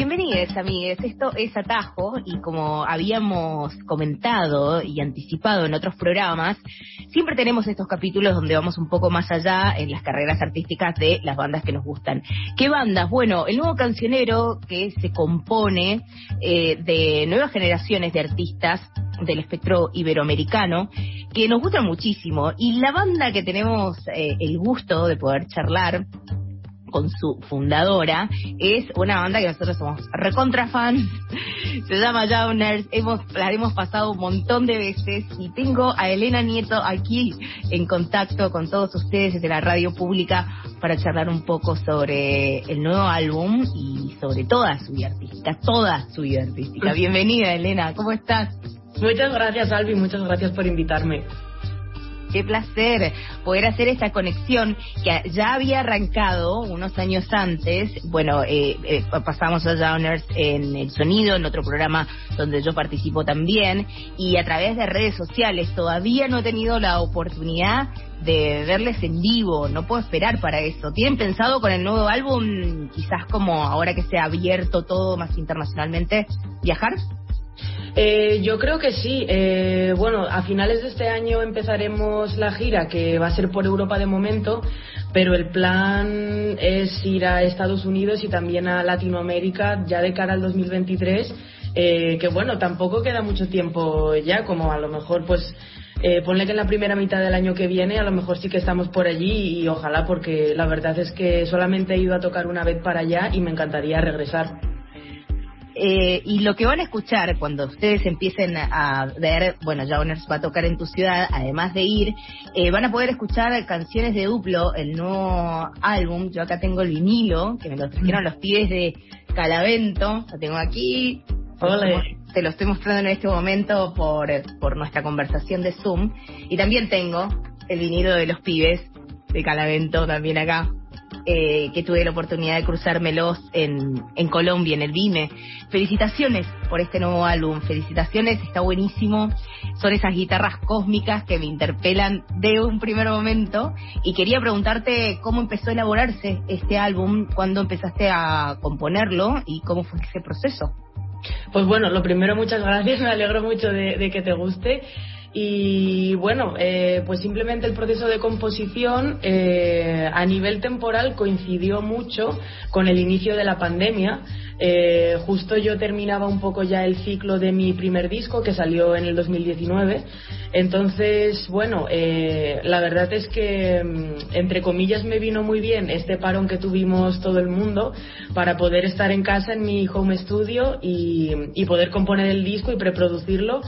Bienvenidos, amigues. Esto es Atajo y como habíamos comentado y anticipado en otros programas, siempre tenemos estos capítulos donde vamos un poco más allá en las carreras artísticas de las bandas que nos gustan. ¿Qué bandas? Bueno, el nuevo cancionero que se compone eh, de nuevas generaciones de artistas del espectro iberoamericano que nos gustan muchísimo y la banda que tenemos eh, el gusto de poder charlar con su fundadora. Es una banda que nosotros somos recontra fans. Se llama Jauners. Hemos, la hemos pasado un montón de veces y tengo a Elena Nieto aquí en contacto con todos ustedes desde la radio pública para charlar un poco sobre el nuevo álbum y sobre toda su vida artística, toda su vida artística. Bienvenida, Elena. ¿Cómo estás? Muchas gracias, Albi. Muchas gracias por invitarme. Qué placer poder hacer esta conexión que ya había arrancado unos años antes. Bueno, eh, eh, pasamos a Downers en el sonido, en otro programa donde yo participo también, y a través de redes sociales. Todavía no he tenido la oportunidad de verles en vivo, no puedo esperar para eso. ¿Tienen pensado con el nuevo álbum, quizás como ahora que se ha abierto todo más internacionalmente, viajar? Eh, yo creo que sí. Eh, bueno, a finales de este año empezaremos la gira, que va a ser por Europa de momento, pero el plan es ir a Estados Unidos y también a Latinoamérica ya de cara al 2023. Eh, que bueno, tampoco queda mucho tiempo ya, como a lo mejor pues eh, ponle que en la primera mitad del año que viene a lo mejor sí que estamos por allí y ojalá porque la verdad es que solamente he ido a tocar una vez para allá y me encantaría regresar. Eh, y lo que van a escuchar cuando ustedes empiecen a ver, bueno, Jauners va a tocar en tu ciudad, además de ir, eh, van a poder escuchar canciones de Duplo, el nuevo álbum. Yo acá tengo el vinilo, que me lo trajeron los pibes de Calavento, lo tengo aquí. Te lo estoy mostrando en este momento por, por nuestra conversación de Zoom. Y también tengo el vinilo de los pibes de Calavento también acá eh, que tuve la oportunidad de cruzármelos en, en Colombia, en el Vime. Felicitaciones por este nuevo álbum, felicitaciones, está buenísimo. Son esas guitarras cósmicas que me interpelan de un primer momento. Y quería preguntarte cómo empezó a elaborarse este álbum, cuándo empezaste a componerlo y cómo fue ese proceso. Pues bueno, lo primero, muchas gracias, me alegro mucho de que te guste. Y bueno, eh, pues simplemente el proceso de composición eh, a nivel temporal coincidió mucho con el inicio de la pandemia. Eh, justo yo terminaba un poco ya el ciclo de mi primer disco que salió en el 2019. Entonces, bueno, la verdad es que, mm, entre comillas, me vino muy bien este parón que tuvimos todo el mundo para poder estar en casa en mi home studio y poder componer el disco y preproducirlo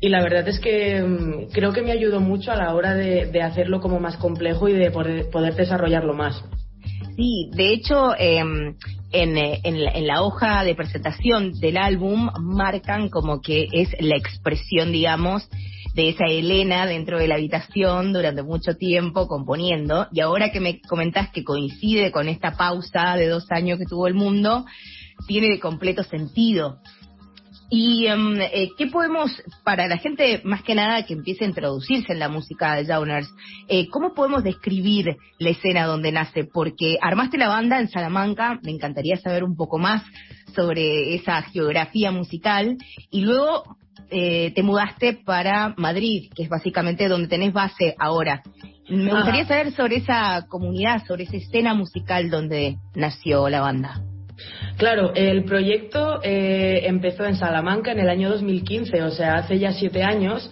y la verdad es que mm, creo que me ayudó mucho a la hora de, hacerlo como más complejo y de poder, desarrollarlo más. Sí, de hecho, em, en, en, la, hoja de presentación del álbum marcan como que es la expresión, digamos, de esa Elena dentro de la habitación durante mucho tiempo componiendo. Y ahora que me comentás que coincide con esta pausa de dos años que tuvo el mundo, tiene de completo sentido. ¿Y em, eh, qué podemos, para la gente más que nada que empiece a introducirse en la música de Jauners, eh, cómo podemos describir la escena donde nace? Porque armaste la banda en Salamanca, me encantaría saber un poco más sobre esa geografía musical, y luego eh, te mudaste para Madrid, que es básicamente donde tenés base ahora. Me gustaría saber sobre esa comunidad, sobre esa escena musical donde nació la banda. Claro, el proyecto eh, empezó en Salamanca en el año 2015, o sea, hace ya siete años,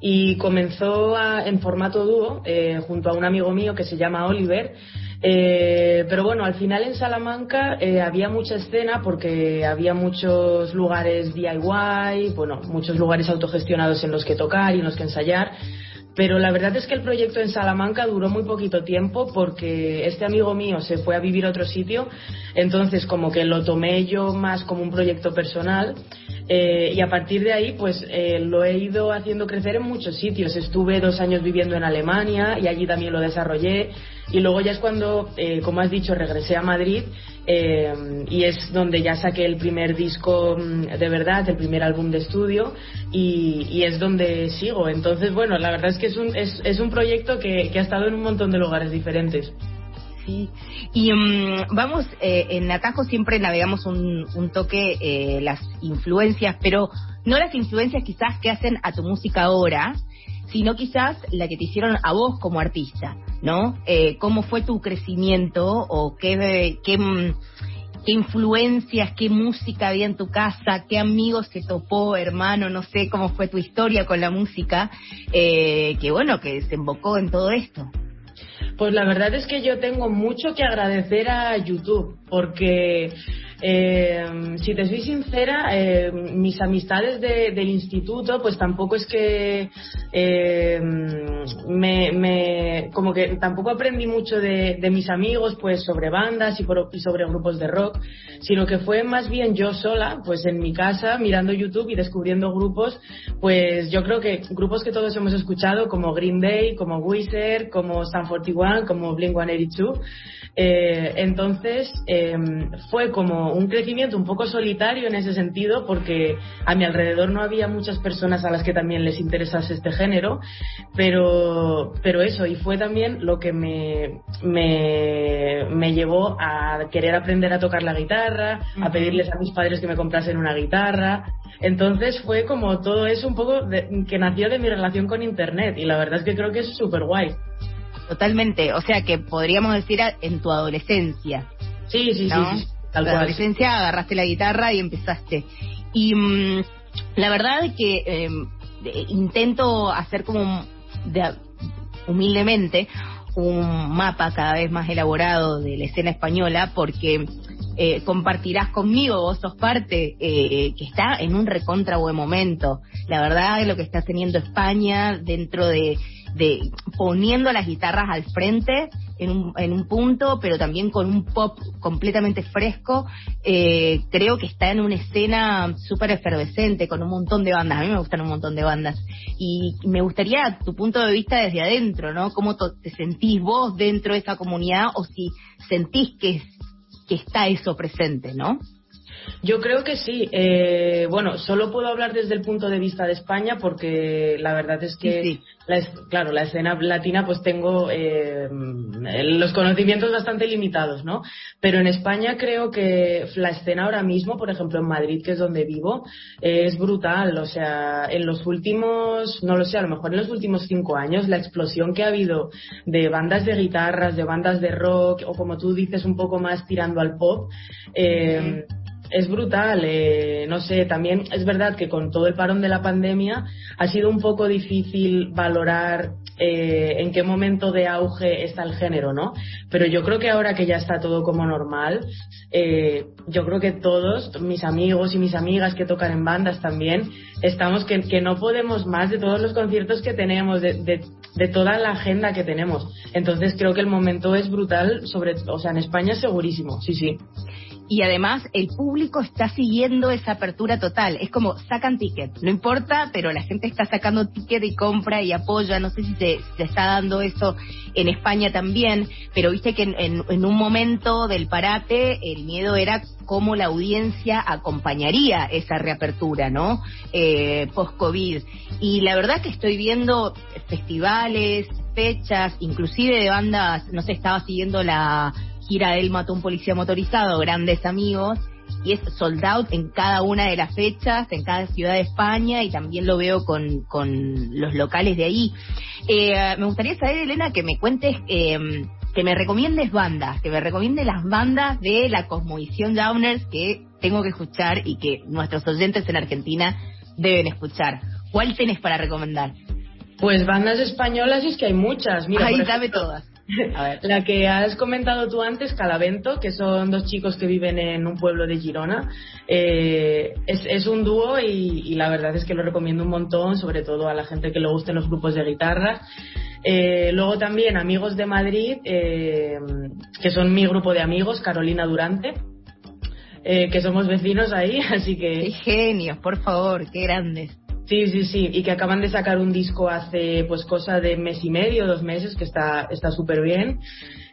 y comenzó en formato dúo eh, junto a un amigo mío que se llama Oliver. Eh, pero bueno, al final en Salamanca había mucha escena porque había muchos lugares DIY, bueno, muchos lugares autogestionados en los que tocar y en los que ensayar. Pero la verdad es que el proyecto en Salamanca duró muy poquito tiempo porque este amigo mío se fue a vivir a otro sitio, entonces como que lo tomé yo más como un proyecto personal. Eh, y a partir de ahí pues eh, lo he ido haciendo crecer en muchos sitios. Estuve dos años viviendo en Alemania y allí también lo desarrollé y luego ya es cuando, eh, como has dicho, regresé a Madrid eh, y es donde ya saqué el primer disco mm, de verdad, el primer álbum de estudio y, es donde sigo. Entonces, bueno, la verdad es que es un, es, es un proyecto que, que ha estado en un montón de lugares diferentes. sí. Y mm, vamos, eh, en Atajo siempre navegamos un, un toque eh, las influencias, pero no las influencias quizás que hacen a tu música ahora, sino quizás la que te hicieron a vos como artista, ¿no? Eh, ¿Cómo fue tu crecimiento o qué, qué, qué influencias, qué música había en tu casa, qué amigos te topó, hermano, no sé cómo fue tu historia con la música, eh, que bueno, que desembocó en todo esto? Pues la verdad es que yo tengo mucho que agradecer a YouTube, porque eh, si te soy sincera, eh, mis amistades de, del instituto, pues tampoco es que eh, me, como que tampoco aprendí mucho de, mis amigos, pues sobre bandas y, sobre grupos de rock, sino que fue más bien yo sola, pues en mi casa, mirando YouTube y descubriendo grupos, pues yo creo que grupos que todos hemos escuchado, como Green Day, como Wizard, como Stan 41, como Blink 182. Eh, entonces, fue como un crecimiento un poco solitario en ese sentido, porque a mi alrededor no había muchas personas a las que también les interesase este género, pero, pero eso, y fue también lo que me, me, me llevó a querer aprender a tocar la guitarra, a pedirles a mis padres que me comprasen una guitarra. Entonces fue como todo eso un poco de, que nació de mi relación con Internet, y la verdad es que creo que es súper guay. Totalmente, o sea que podríamos decir en tu adolescencia. Sí, sí, ¿no? sí. En tu adolescencia agarraste la guitarra y empezaste. Y mmm, la verdad es que eh, intento hacer como de, humildemente un mapa cada vez más elaborado de la escena española porque eh, compartirás conmigo, vos sos parte, eh, que está en un recontra buen momento. La verdad, lo que está teniendo España dentro de, de poniendo las guitarras al frente en un, en un punto, pero también con un pop completamente fresco, eh, creo que está en una escena súper efervescente, con un montón de bandas. A mí me gustan un montón de bandas. Y me gustaría tu punto de vista desde adentro, ¿no? ¿Cómo te sentís vos dentro de esa comunidad o si sentís que, que está eso presente, ¿no? Yo creo que sí. Eh, bueno, solo puedo hablar desde el punto de vista de España porque la verdad es que, sí, sí. La, claro, la escena latina pues tengo eh, los conocimientos bastante limitados, ¿no? Pero en España creo que la escena ahora mismo, por ejemplo en Madrid, que es donde vivo, eh, es brutal. O sea, en los últimos, no lo sé, a lo mejor en los últimos cinco años, la explosión que ha habido de bandas de guitarras, de bandas de rock, o como tú dices, un poco más tirando al pop, eh, es brutal. Eh, no sé, también es verdad que con todo el parón de la pandemia ha sido un poco difícil valorar eh, en qué momento de auge está el género, ¿no? Pero yo creo que ahora que ya está todo como normal, eh, yo creo que todos, mis amigos y mis amigas que tocan en bandas también, estamos que, que no podemos más de todos los conciertos que tenemos, de, de, de, toda la agenda que tenemos. Entonces creo que el momento es brutal, sobre, o sea, en España segurísimo, sí, sí y además el público está siguiendo esa apertura total. Es como sacan ticket, no importa, pero la gente está sacando ticket y compra y apoya. No sé si se, está dando eso en España también, pero viste que en, en, en, un momento del parate el miedo era cómo la audiencia acompañaría esa reapertura, ¿no? Eh, Post-COVID. Y la verdad que estoy viendo festivales, fechas, inclusive de bandas, no sé, estaba siguiendo la gira Él mató a un policía motorizado, grandes amigos, y es sold out en cada una de las fechas, en cada ciudad de España, y también lo veo con, con los locales de ahí. Eh, me gustaría saber, Elena, que me cuentes, eh, que me recomiendes bandas, que me recomiendes las bandas de la Cosmovisión Downers que tengo que escuchar y que nuestros oyentes en Argentina deben escuchar. ¿Cuál tenés para recomendar? Pues bandas españolas es que hay muchas. Mira, Ahí, por dame La que has comentado tú antes, Calavento, que son dos chicos que viven en un pueblo de Girona. Eh, es, es, un dúo y, y, la verdad es que lo recomiendo un montón, sobre todo a la gente que le gusten los grupos de guitarra. Eh, luego también Amigos de Madrid, eh, que son mi grupo de amigos, Carolina Durante. Eh, que somos vecinos ahí, así que... ¡Qué genios, por favor! ¡Qué grandes! Sí, sí, sí, y que acaban de sacar un disco hace pues cosa de mes y medio, dos meses, que está está súper bien.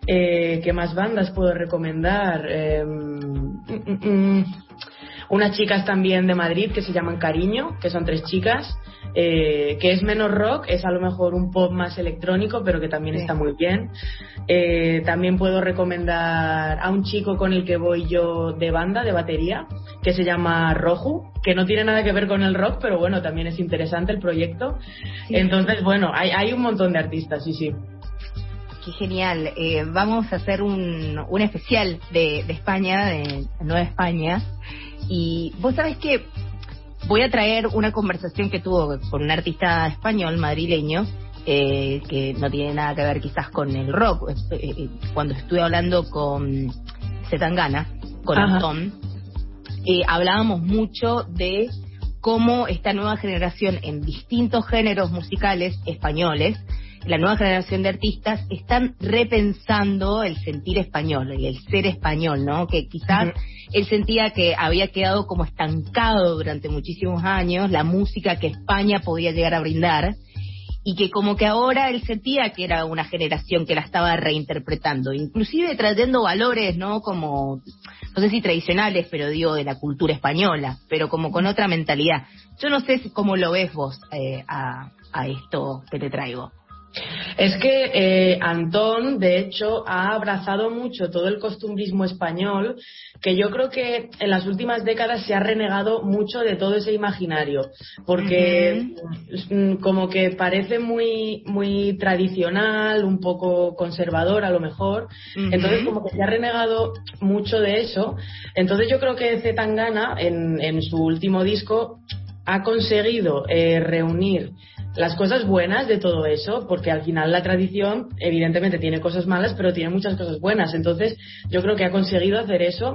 Eh, ¿Qué más bandas puedo recomendar? Eh, mm, mm, unas chicas también de Madrid que se llaman Cariño, que son tres chicas. eh, que es menos rock, es a lo mejor un pop más electrónico, pero que también está muy bien. Eh, también puedo recomendar a un chico con el que voy yo de banda, de batería, que se llama Roju, que no tiene nada que ver con el rock, pero bueno, también es interesante el proyecto. Entonces, bueno, hay, hay un montón de artistas, sí, sí. Qué genial. Eh, vamos a hacer un, un especial de, de España, de Nueva España. Y vos sabés que voy a traer una conversación que tuvo con un artista español, madrileño, eh, que no tiene nada que ver quizás con el rock. Eh, eh, cuando estuve hablando con Zetangana, con Antón, hablábamos mucho de cómo esta nueva generación en distintos géneros musicales españoles la nueva generación de artistas están repensando el sentir español, el, ser español, ¿no? Que quizás él sentía que había quedado como estancado durante muchísimos años la música que España podía llegar a brindar y que como que ahora él sentía que era una generación que la estaba reinterpretando, inclusive trayendo valores, ¿no? Como, no sé si tradicionales, pero digo de la cultura española, pero como con otra mentalidad. Yo no sé cómo lo ves vos eh, a, a esto que te traigo. Es que eh, Antón, de hecho, ha abrazado mucho todo el costumbrismo español, que yo creo que en las últimas décadas se ha renegado mucho de todo ese imaginario, porque mm, como que parece muy, muy tradicional, un poco conservador a lo mejor, entonces como que se ha renegado mucho de eso. Entonces yo creo que Zetangana, en, en su último disco, ha conseguido eh, reunir las cosas buenas de todo eso, porque al final la tradición evidentemente tiene cosas malas, pero tiene muchas cosas buenas. Entonces yo creo que ha conseguido hacer eso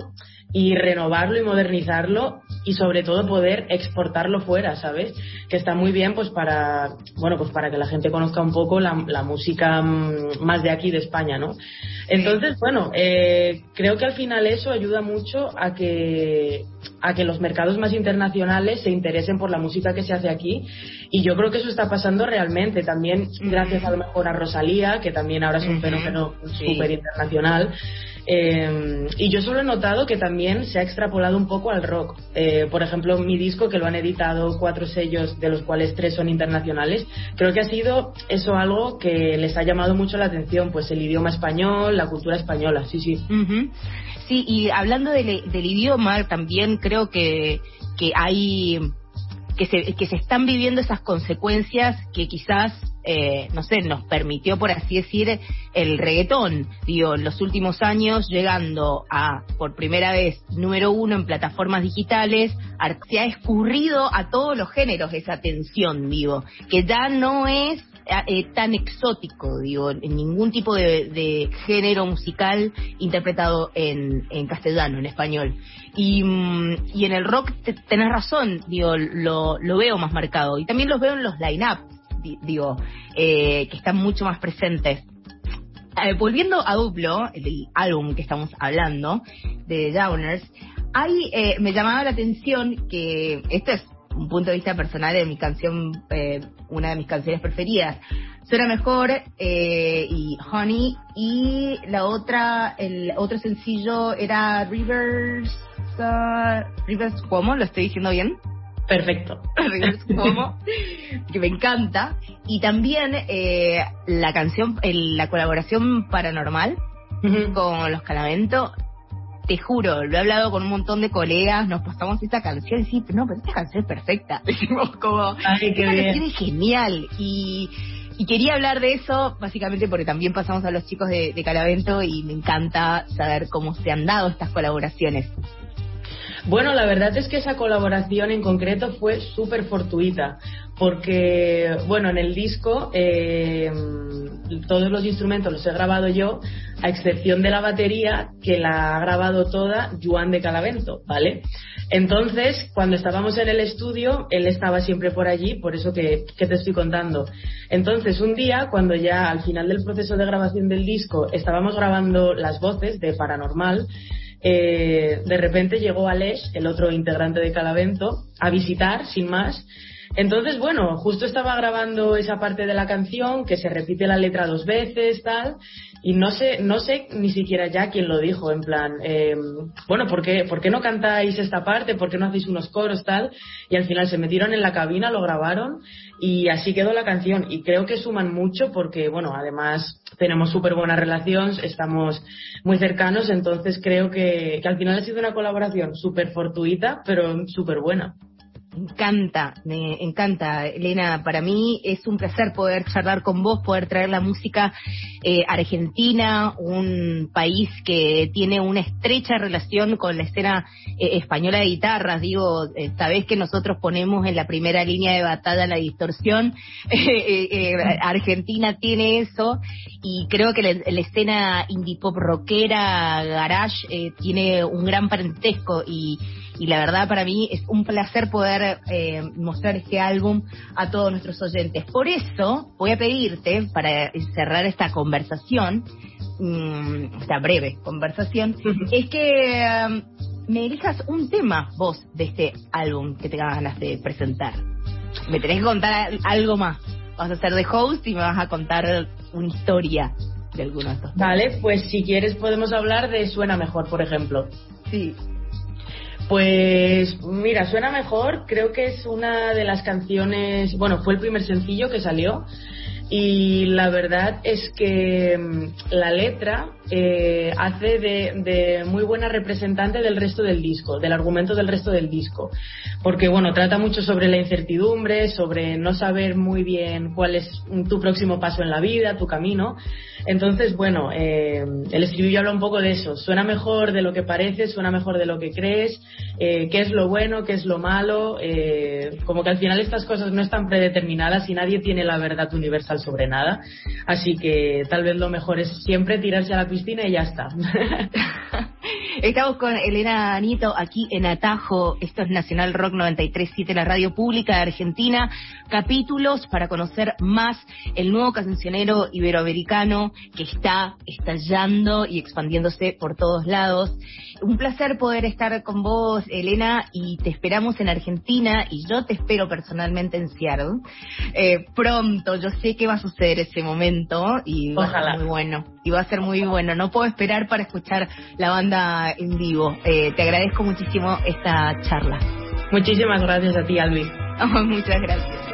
y renovarlo y modernizarlo y sobre todo poder exportarlo fuera, ¿sabes? Que está muy bien pues para, bueno, pues para que la gente conozca un poco la, música mm, más de aquí de España, ¿no? Entonces, bueno, eh, creo que al final eso ayuda mucho a que, a que los mercados más internacionales se interesen por la música que se hace aquí. Y yo creo que eso está pasando realmente también gracias a lo mejor a Rosalía, que también ahora es un fenómeno súper internacional. Eh, y yo solo he notado que también se ha extrapolado un poco al rock. Eh, por ejemplo, mi disco, que lo han editado cuatro sellos, de los cuales tres son internacionales, creo que ha sido eso algo que les ha llamado mucho la atención, pues el idioma español, la cultura española, sí, sí. Sí, y hablando del, del idioma, también creo que, que hay que se, están viviendo esas consecuencias que quizás, eh, no sé, nos permitió, por así decir, el reggaetón, digo, en los últimos años, llegando a, por primera vez, número uno en plataformas digitales, se ha escurrido a todos los géneros esa tensión, digo, que ya no es eh, tan exótico, digo, en ningún tipo de, género musical interpretado en, castellano, en español. Y, mm, y en el rock tenés razón, digo, lo, lo veo más marcado. Y también los veo en los line-up, digo, eh, que están mucho más presentes. Eh, volviendo a Duplo, el álbum que estamos hablando, de Downers, hay, me llamaba la atención que esto es un punto de vista personal de mi canción, eh, una de mis canciones preferidas. Suena mejor eh, y Honey y la otra, el otro sencillo era Rivers, uh, Rivers Cuomo, lo estoy diciendo bien. Perfecto. Rivers Cuomo, que me encanta. Y también eh, la canción, la colaboración paranormal con los Calamento te juro, lo he hablado con un montón de colegas, nos pasamos esta canción y sí, no, pero esta canción es perfecta. Decimos como, Ay, qué esta canción es genial. Y, y quería hablar de eso básicamente porque también pasamos a los chicos de, de Calavento y me encanta saber cómo se han dado estas colaboraciones. Bueno, la verdad es que esa colaboración en concreto fue súper fortuita, porque, bueno, en el disco eh, todos los instrumentos los he grabado yo, a excepción de la batería, que la ha grabado toda Juan de Calavento, ¿vale? Entonces, cuando estábamos en el estudio, él estaba siempre por allí, por eso que, que, te estoy contando. Entonces, un día, cuando ya al final del proceso de grabación del disco estábamos grabando las voces de Paranormal, eh, de repente llegó Alex, el otro integrante de Calavento, a visitar, sin más, Entonces, bueno, justo estaba grabando esa parte de la canción que se repite la letra dos veces, tal, y no sé, no sé ni siquiera ya quién lo dijo, en plan, eh, bueno, ¿por qué, ¿por qué no cantáis esta parte? ¿Por qué no hacéis unos coros, tal? Y al final se metieron en la cabina, lo grabaron y así quedó la canción. Y creo que suman mucho porque, bueno, además tenemos súper buena relación, estamos muy cercanos, entonces creo que, que al final ha sido una colaboración súper fortuita, pero súper buena. Encanta, me encanta, Elena. Para mí es un placer poder charlar con vos, poder traer la música eh, argentina, un país que tiene una estrecha relación con la escena eh, española de guitarras. Digo, eh, sabés que nosotros ponemos en la primera línea de batalla la distorsión. Argentina tiene eso y creo que la, la escena indie pop rockera, garage, tiene un gran parentesco y y la verdad para mí es un placer poder eh, mostrar este álbum a todos nuestros oyentes. Por eso voy a pedirte, para cerrar esta conversación, mm, esta breve conversación, es que um, me elijas un tema vos de este álbum que tengas ganas de presentar. Me tenés que contar algo más. Vas a ser de host y me vas a contar una historia de alguno de estos. Vale, pues si quieres podemos hablar de Suena Mejor, por ejemplo. Sí, pues mira, suena mejor. Creo que es una de las canciones, bueno, fue el primer sencillo que salió y la verdad es que mm, la letra eh, hace de, muy buena representante del resto del disco, del argumento del resto del disco, porque bueno, trata mucho sobre la incertidumbre, sobre no saber muy bien cuál es tu próximo paso en la vida, tu camino. Entonces, bueno, eh, el estribillo habla un poco de eso, suena mejor de lo que parece, suena mejor de lo que crees, eh, qué es lo bueno, qué es lo malo, eh, como que al final estas cosas no están predeterminadas y nadie tiene la verdad universal sobre nada. Así que tal vez lo mejor es siempre tirarse a la piscina y ya está. Estamos con Elena Anito aquí en Atajo. Esto es Nacional Rock 93.7, la radio pública de Argentina. Capítulos para conocer más el nuevo cancionero iberoamericano que está estallando y expandiéndose por todos lados. Un placer poder estar con vos, Elena, y te esperamos en Argentina y yo te espero personalmente en Seattle. Eh, pronto, yo sé que va a suceder ese momento y va a ser muy bueno. Y va a ser muy bueno. No puedo esperar para escuchar la banda en vivo. Eh, te agradezco muchísimo esta charla. Muchísimas gracias a ti, Albi. muchas gracias.